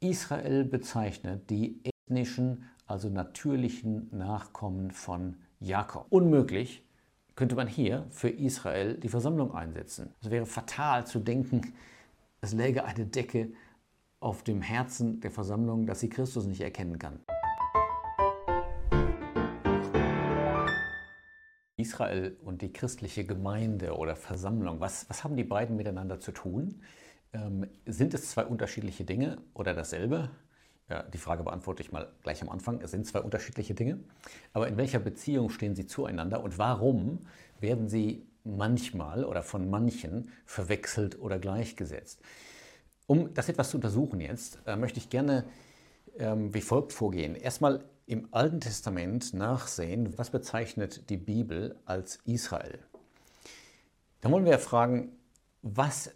Israel bezeichnet die ethnischen, also natürlichen Nachkommen von Jakob. Unmöglich könnte man hier für Israel die Versammlung einsetzen. Es wäre fatal zu denken, es läge eine Decke auf dem Herzen der Versammlung, dass sie Christus nicht erkennen kann. Israel und die christliche Gemeinde oder Versammlung, was, was haben die beiden miteinander zu tun? Ähm, sind es zwei unterschiedliche Dinge oder dasselbe? Ja, die Frage beantworte ich mal gleich am Anfang. Es sind zwei unterschiedliche Dinge. Aber in welcher Beziehung stehen sie zueinander und warum werden sie manchmal oder von manchen verwechselt oder gleichgesetzt? Um das etwas zu untersuchen jetzt, äh, möchte ich gerne ähm, wie folgt vorgehen. Erstmal im Alten Testament nachsehen, was bezeichnet die Bibel als Israel. Dann wollen wir fragen, was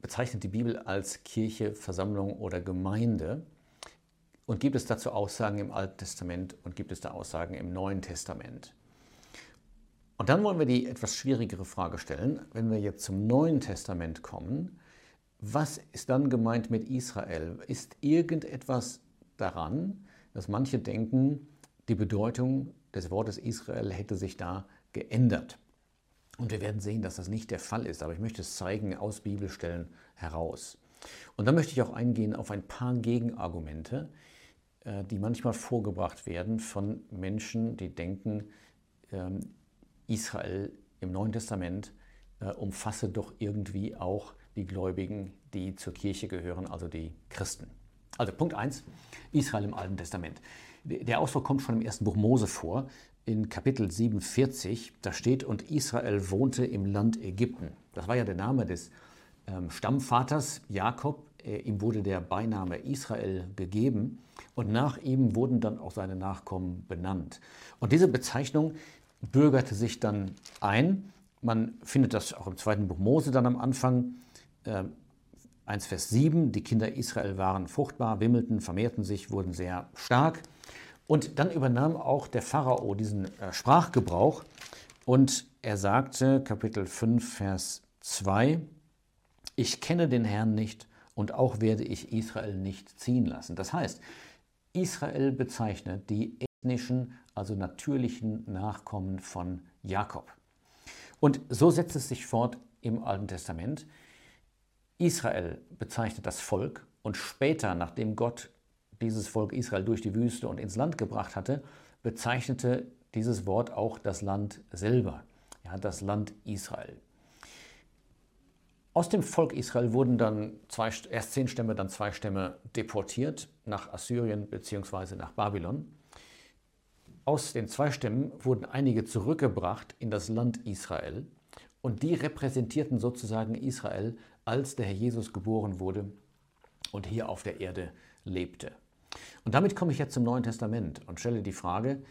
bezeichnet die Bibel als Kirche, Versammlung oder Gemeinde? Und gibt es dazu Aussagen im Alten Testament und gibt es da Aussagen im Neuen Testament? Und dann wollen wir die etwas schwierigere Frage stellen, wenn wir jetzt zum Neuen Testament kommen, was ist dann gemeint mit Israel? Ist irgendetwas daran, dass manche denken, die Bedeutung des Wortes Israel hätte sich da geändert? Und wir werden sehen, dass das nicht der Fall ist, aber ich möchte es zeigen aus Bibelstellen heraus. Und dann möchte ich auch eingehen auf ein paar Gegenargumente, äh, die manchmal vorgebracht werden von Menschen, die denken, ähm, Israel im Neuen Testament äh, umfasse doch irgendwie auch die Gläubigen, die zur Kirche gehören, also die Christen. Also Punkt 1, Israel im Alten Testament. Der Ausdruck kommt schon im ersten Buch Mose vor in Kapitel 47, da steht, und Israel wohnte im Land Ägypten. Das war ja der Name des ähm, Stammvaters Jakob. Äh, ihm wurde der Beiname Israel gegeben und nach ihm wurden dann auch seine Nachkommen benannt. Und diese Bezeichnung bürgerte sich dann ein. Man findet das auch im zweiten Buch Mose dann am Anfang. Äh, 1 Vers 7, die Kinder Israel waren fruchtbar, wimmelten, vermehrten sich, wurden sehr stark. Und dann übernahm auch der Pharao diesen äh, Sprachgebrauch und er sagte, Kapitel 5, Vers 2, ich kenne den Herrn nicht und auch werde ich Israel nicht ziehen lassen. Das heißt, Israel bezeichnet die ethnischen, also natürlichen Nachkommen von Jakob. Und so setzt es sich fort im Alten Testament. Israel bezeichnet das Volk und später, nachdem Gott dieses Volk Israel durch die Wüste und ins Land gebracht hatte, bezeichnete dieses Wort auch das Land selber, ja, das Land Israel. Aus dem Volk Israel wurden dann zwei, erst zehn Stämme, dann zwei Stämme deportiert nach Assyrien bzw. nach Babylon. Aus den zwei Stämmen wurden einige zurückgebracht in das Land Israel und die repräsentierten sozusagen Israel, als der Herr Jesus geboren wurde und hier auf der Erde lebte. Und damit komme ich jetzt zum Neuen Testament und stelle die Frage,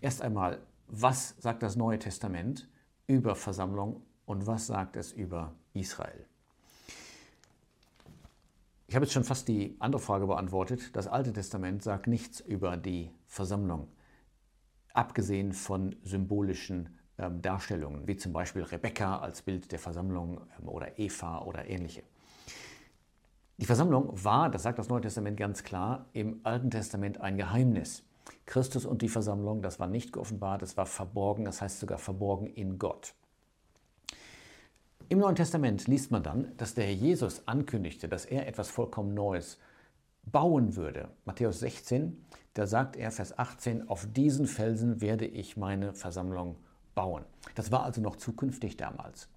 erst einmal, was sagt das Neue Testament über Versammlung und was sagt es über Israel? Ich habe jetzt schon fast die andere Frage beantwortet. Das Alte Testament sagt nichts über die Versammlung, abgesehen von symbolischen ähm, Darstellungen, wie zum Beispiel Rebekka als Bild der Versammlung ähm, oder Eva oder ähnliche. Die Versammlung war, das sagt das Neue Testament ganz klar, im Alten Testament ein Geheimnis. Christus und die Versammlung, das war nicht geoffenbart, es war verborgen, das heißt sogar verborgen in Gott. Im Neuen Testament liest man dann, dass der Herr Jesus ankündigte, dass er etwas vollkommen Neues bauen würde. Matthäus 16, da sagt er, Vers 18, auf diesen Felsen werde ich meine Versammlung bauen. Das war also noch zukünftig damals.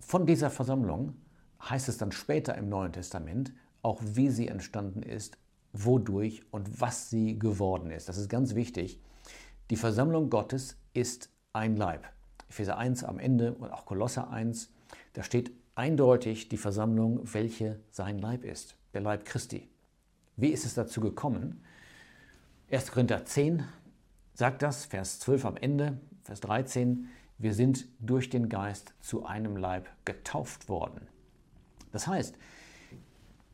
Von dieser Versammlung heißt es dann später im Neuen Testament auch, wie sie entstanden ist, wodurch und was sie geworden ist. Das ist ganz wichtig. Die Versammlung Gottes ist ein Leib. Epheser 1 am Ende und auch Kolosser 1, da steht eindeutig die Versammlung, welche sein Leib ist, der Leib Christi. Wie ist es dazu gekommen? 1. Korinther 10 sagt das, Vers 12 am Ende, Vers 13, wir sind durch den Geist zu einem Leib getauft worden. Das heißt,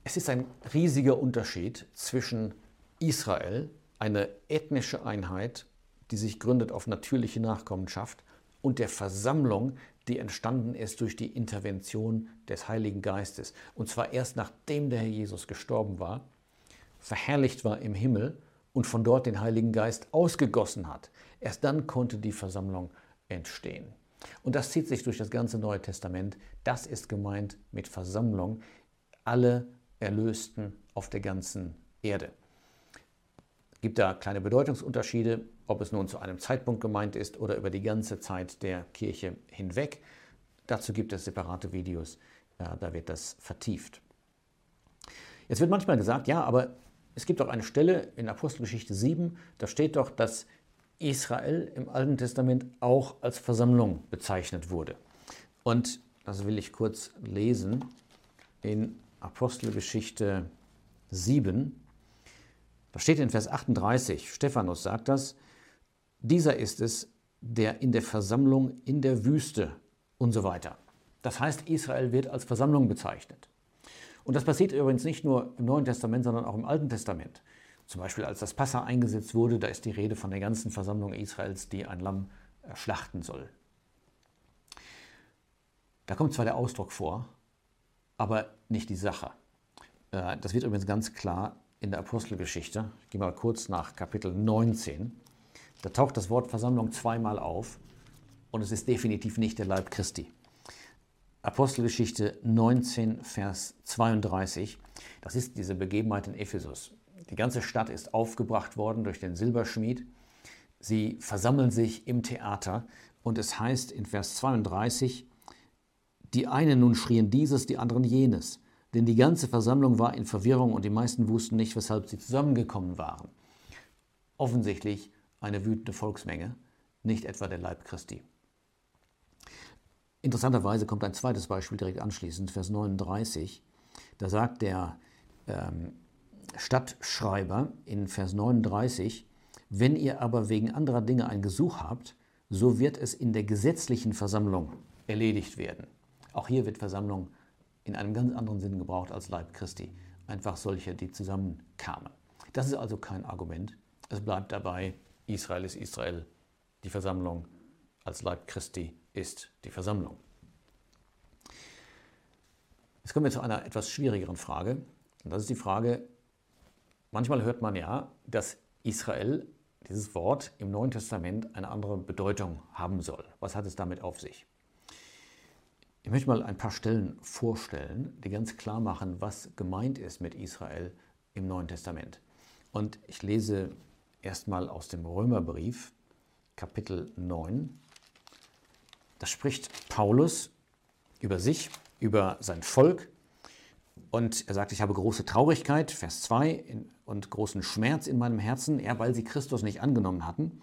es ist ein riesiger Unterschied zwischen Israel, eine ethnische Einheit, die sich gründet auf natürliche Nachkommenschaft, und der Versammlung, die entstanden ist durch die Intervention des Heiligen Geistes. Und zwar erst nachdem der Herr Jesus gestorben war, verherrlicht war im Himmel und von dort den Heiligen Geist ausgegossen hat. Erst dann konnte die Versammlung entstehen. Und das zieht sich durch das ganze Neue Testament. Das ist gemeint mit Versammlung. Alle Erlösten auf der ganzen Erde. Es gibt da kleine Bedeutungsunterschiede, ob es nun zu einem Zeitpunkt gemeint ist oder über die ganze Zeit der Kirche hinweg. Dazu gibt es separate Videos, da wird das vertieft. Jetzt wird manchmal gesagt, ja, aber es gibt auch eine Stelle in Apostelgeschichte 7, da steht doch, dass Israel im Alten Testament auch als Versammlung bezeichnet wurde. Und das will ich kurz lesen in Apostelgeschichte 7. Da steht in Vers 38, Stephanus sagt das, dieser ist es, der in der Versammlung in der Wüste und so weiter. Das heißt, Israel wird als Versammlung bezeichnet. Und das passiert übrigens nicht nur im Neuen Testament, sondern auch im Alten Testament. Zum Beispiel als das Passa eingesetzt wurde, da ist die Rede von der ganzen Versammlung Israels, die ein Lamm äh, schlachten soll. Da kommt zwar der Ausdruck vor, aber nicht die Sache. Äh, das wird übrigens ganz klar in der Apostelgeschichte. Ich gehe mal kurz nach Kapitel 19. Da taucht das Wort Versammlung zweimal auf und es ist definitiv nicht der Leib Christi. Apostelgeschichte 19, Vers 32. Das ist diese Begebenheit in Ephesus. Die ganze Stadt ist aufgebracht worden durch den Silberschmied. Sie versammeln sich im Theater und es heißt in Vers 32, die einen nun schrien dieses, die anderen jenes. Denn die ganze Versammlung war in Verwirrung und die meisten wussten nicht, weshalb sie zusammengekommen waren. Offensichtlich eine wütende Volksmenge, nicht etwa der Leib Christi. Interessanterweise kommt ein zweites Beispiel direkt anschließend, Vers 39. Da sagt der ähm, Stadtschreiber in Vers 39, wenn ihr aber wegen anderer Dinge ein Gesuch habt, so wird es in der gesetzlichen Versammlung erledigt werden. Auch hier wird Versammlung in einem ganz anderen Sinn gebraucht als Leib Christi. Einfach solche, die zusammenkamen. Das ist also kein Argument. Es bleibt dabei, Israel ist Israel, die Versammlung als Leib Christi ist die Versammlung. Jetzt kommen wir zu einer etwas schwierigeren Frage. Und das ist die Frage, manchmal hört man ja, dass Israel, dieses Wort im Neuen Testament, eine andere Bedeutung haben soll. Was hat es damit auf sich? Ich möchte mal ein paar Stellen vorstellen, die ganz klar machen, was gemeint ist mit Israel im Neuen Testament. Und ich lese erstmal aus dem Römerbrief, Kapitel 9, da spricht Paulus über sich, über sein Volk. Und er sagt, ich habe große Traurigkeit, Vers 2, und großen Schmerz in meinem Herzen, ja, weil sie Christus nicht angenommen hatten.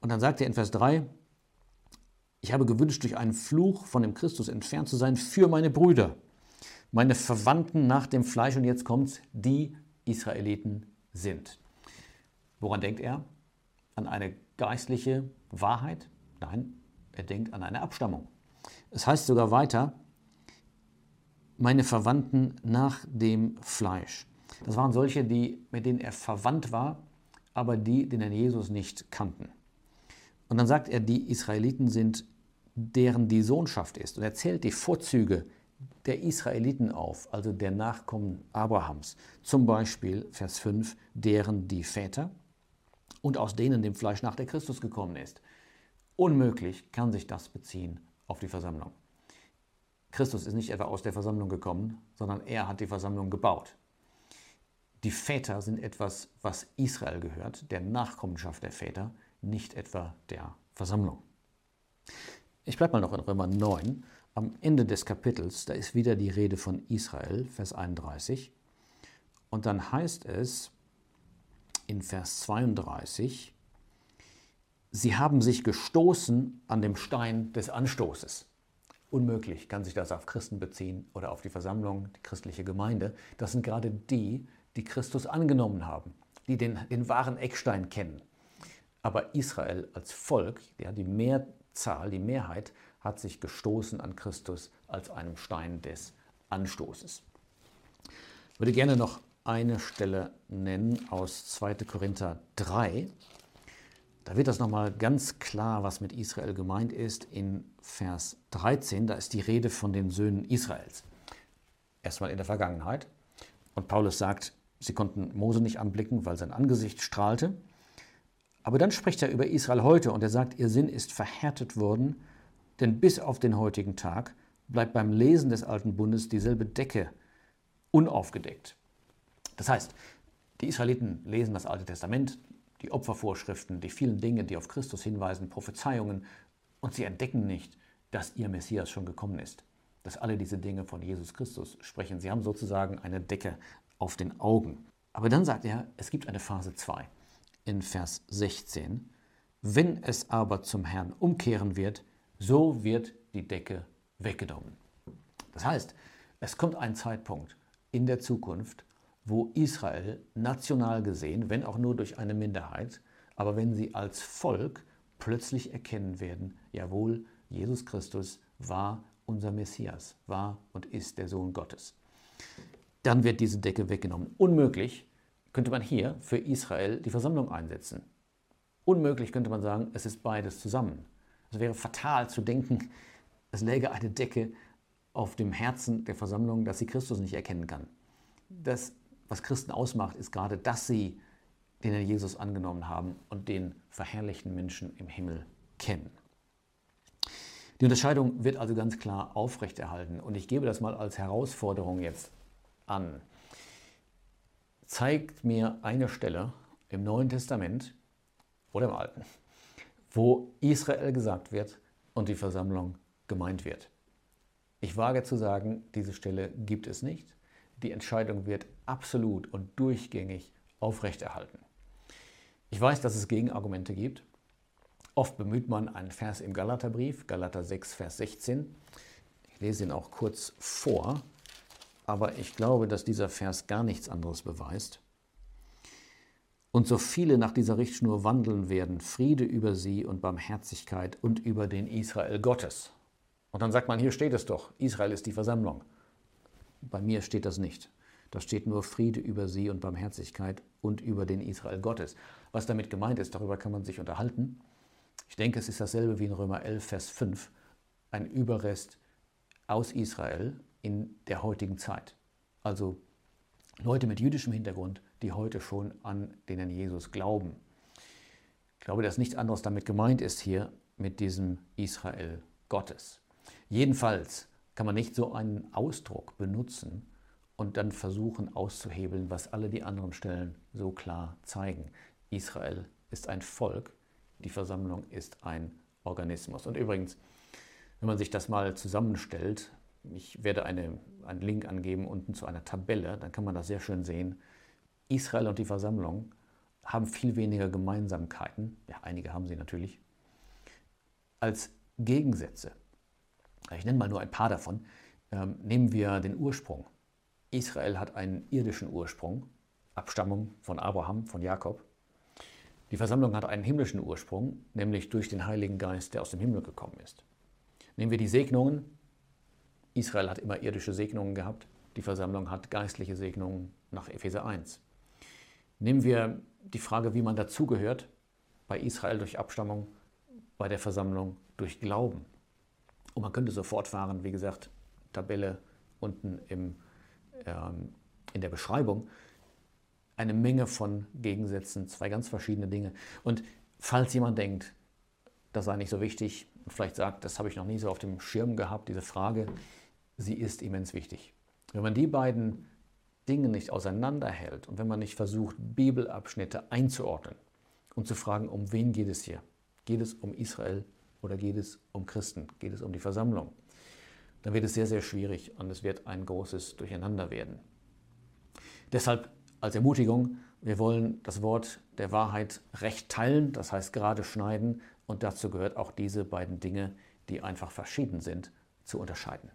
Und dann sagt er in Vers 3, ich habe gewünscht, durch einen Fluch von dem Christus entfernt zu sein für meine Brüder, meine Verwandten nach dem Fleisch. Und jetzt kommt's, die Israeliten sind. Woran denkt er? An eine geistliche Wahrheit? Nein, er denkt an eine Abstammung. Es heißt sogar weiter, meine Verwandten nach dem Fleisch. Das waren solche, die, mit denen er verwandt war, aber die den Herrn Jesus nicht kannten. Und dann sagt er, die Israeliten sind, deren die Sohnschaft ist. Und er zählt die Vorzüge der Israeliten auf, also der Nachkommen Abrahams. Zum Beispiel Vers 5, deren die Väter und aus denen dem Fleisch nach der Christus gekommen ist. Unmöglich kann sich das beziehen auf die Versammlung. Christus ist nicht etwa aus der Versammlung gekommen, sondern er hat die Versammlung gebaut. Die Väter sind etwas, was Israel gehört, der Nachkommenschaft der Väter, nicht etwa der Versammlung. Ich bleibe mal noch in Römer 9. Am Ende des Kapitels, da ist wieder die Rede von Israel, Vers 31. Und dann heißt es in Vers 32, Sie haben sich gestoßen an dem Stein des Anstoßes. Unmöglich kann sich das auf Christen beziehen oder auf die Versammlung, die christliche Gemeinde. Das sind gerade die, die Christus angenommen haben, die den, den wahren Eckstein kennen. Aber Israel als Volk, ja, die Mehrzahl, die Mehrheit, hat sich gestoßen an Christus als einem Stein des Anstoßes. Ich würde gerne noch eine Stelle nennen aus 2. Korinther 3. Da wird das nochmal ganz klar, was mit Israel gemeint ist. In Vers 13, da ist die Rede von den Söhnen Israels. Erstmal in der Vergangenheit. Und Paulus sagt, sie konnten Mose nicht anblicken, weil sein Angesicht strahlte. Aber dann spricht er über Israel heute und er sagt, ihr Sinn ist verhärtet worden, denn bis auf den heutigen Tag bleibt beim Lesen des alten Bundes dieselbe Decke unaufgedeckt. Das heißt, die Israeliten lesen das Alte Testament, die Opfervorschriften, die vielen Dinge, die auf Christus hinweisen, Prophezeiungen, und sie entdecken nicht, dass ihr Messias schon gekommen ist, dass alle diese Dinge von Jesus Christus sprechen. Sie haben sozusagen eine Decke auf den Augen. Aber dann sagt er, es gibt eine Phase 2 in Vers 16. Wenn es aber zum Herrn umkehren wird, so wird die Decke weggenommen. Das heißt, es kommt ein Zeitpunkt in der Zukunft, wo Israel national gesehen, wenn auch nur durch eine Minderheit, aber wenn sie als Volk plötzlich erkennen werden, jawohl, Jesus Christus war unser Messias, war und ist der Sohn Gottes. Dann wird diese Decke weggenommen. Unmöglich könnte man hier für Israel die Versammlung einsetzen. Unmöglich könnte man sagen, es ist beides zusammen. Es wäre fatal zu denken, es läge eine Decke auf dem Herzen der Versammlung, dass sie Christus nicht erkennen kann. Das was Christen ausmacht, ist gerade, dass sie den Herrn Jesus angenommen haben und den verherrlichten Menschen im Himmel kennen. Die Unterscheidung wird also ganz klar aufrechterhalten und ich gebe das mal als Herausforderung jetzt an. Zeigt mir eine Stelle im Neuen Testament oder im Alten, wo Israel gesagt wird und die Versammlung gemeint wird. Ich wage zu sagen, diese Stelle gibt es nicht. Die Entscheidung wird absolut und durchgängig aufrechterhalten. Ich weiß, dass es Gegenargumente gibt. Oft bemüht man einen Vers im Galaterbrief, Galater 6, Vers 16. Ich lese ihn auch kurz vor, aber ich glaube, dass dieser Vers gar nichts anderes beweist. Und so viele nach dieser Richtschnur wandeln werden, Friede über sie und Barmherzigkeit und über den Israel Gottes. Und dann sagt man, hier steht es doch, Israel ist die Versammlung. Bei mir steht das nicht. Da steht nur Friede über sie und Barmherzigkeit und über den Israel Gottes. Was damit gemeint ist, darüber kann man sich unterhalten. Ich denke, es ist dasselbe wie in Römer 11, Vers 5. Ein Überrest aus Israel in der heutigen Zeit. Also Leute mit jüdischem Hintergrund, die heute schon an den Herrn Jesus glauben. Ich glaube, dass nichts anderes damit gemeint ist hier mit diesem Israel Gottes. Jedenfalls kann man nicht so einen Ausdruck benutzen und dann versuchen auszuhebeln, was alle die anderen Stellen so klar zeigen. Israel ist ein Volk, die Versammlung ist ein Organismus. Und übrigens, wenn man sich das mal zusammenstellt, ich werde eine, einen Link angeben unten zu einer Tabelle, dann kann man das sehr schön sehen. Israel und die Versammlung haben viel weniger Gemeinsamkeiten, ja, einige haben sie natürlich, als Gegensätze. Ich nenne mal nur ein paar davon. Ähm, nehmen wir den Ursprung. Israel hat einen irdischen Ursprung, Abstammung von Abraham, von Jakob. Die Versammlung hat einen himmlischen Ursprung, nämlich durch den Heiligen Geist, der aus dem Himmel gekommen ist. Nehmen wir die Segnungen. Israel hat immer irdische Segnungen gehabt. Die Versammlung hat geistliche Segnungen nach Epheser 1. Nehmen wir die Frage, wie man dazugehört. Bei Israel durch Abstammung, bei der Versammlung durch Glauben. Und man könnte so fortfahren, wie gesagt, Tabelle unten im, ähm, in der Beschreibung. Eine Menge von Gegensätzen, zwei ganz verschiedene Dinge. Und falls jemand denkt, das sei nicht so wichtig und vielleicht sagt, das habe ich noch nie so auf dem Schirm gehabt, diese Frage, sie ist immens wichtig. Wenn man die beiden Dinge nicht auseinanderhält und wenn man nicht versucht, Bibelabschnitte einzuordnen und zu fragen, um wen geht es hier? Geht es um Israel oder geht es um Christen? Geht es um die Versammlung? Dann wird es sehr, sehr schwierig und es wird ein großes Durcheinander werden. Deshalb als Ermutigung, wir wollen das Wort der Wahrheit recht teilen, das heißt gerade schneiden und dazu gehört auch diese beiden Dinge, die einfach verschieden sind, zu unterscheiden.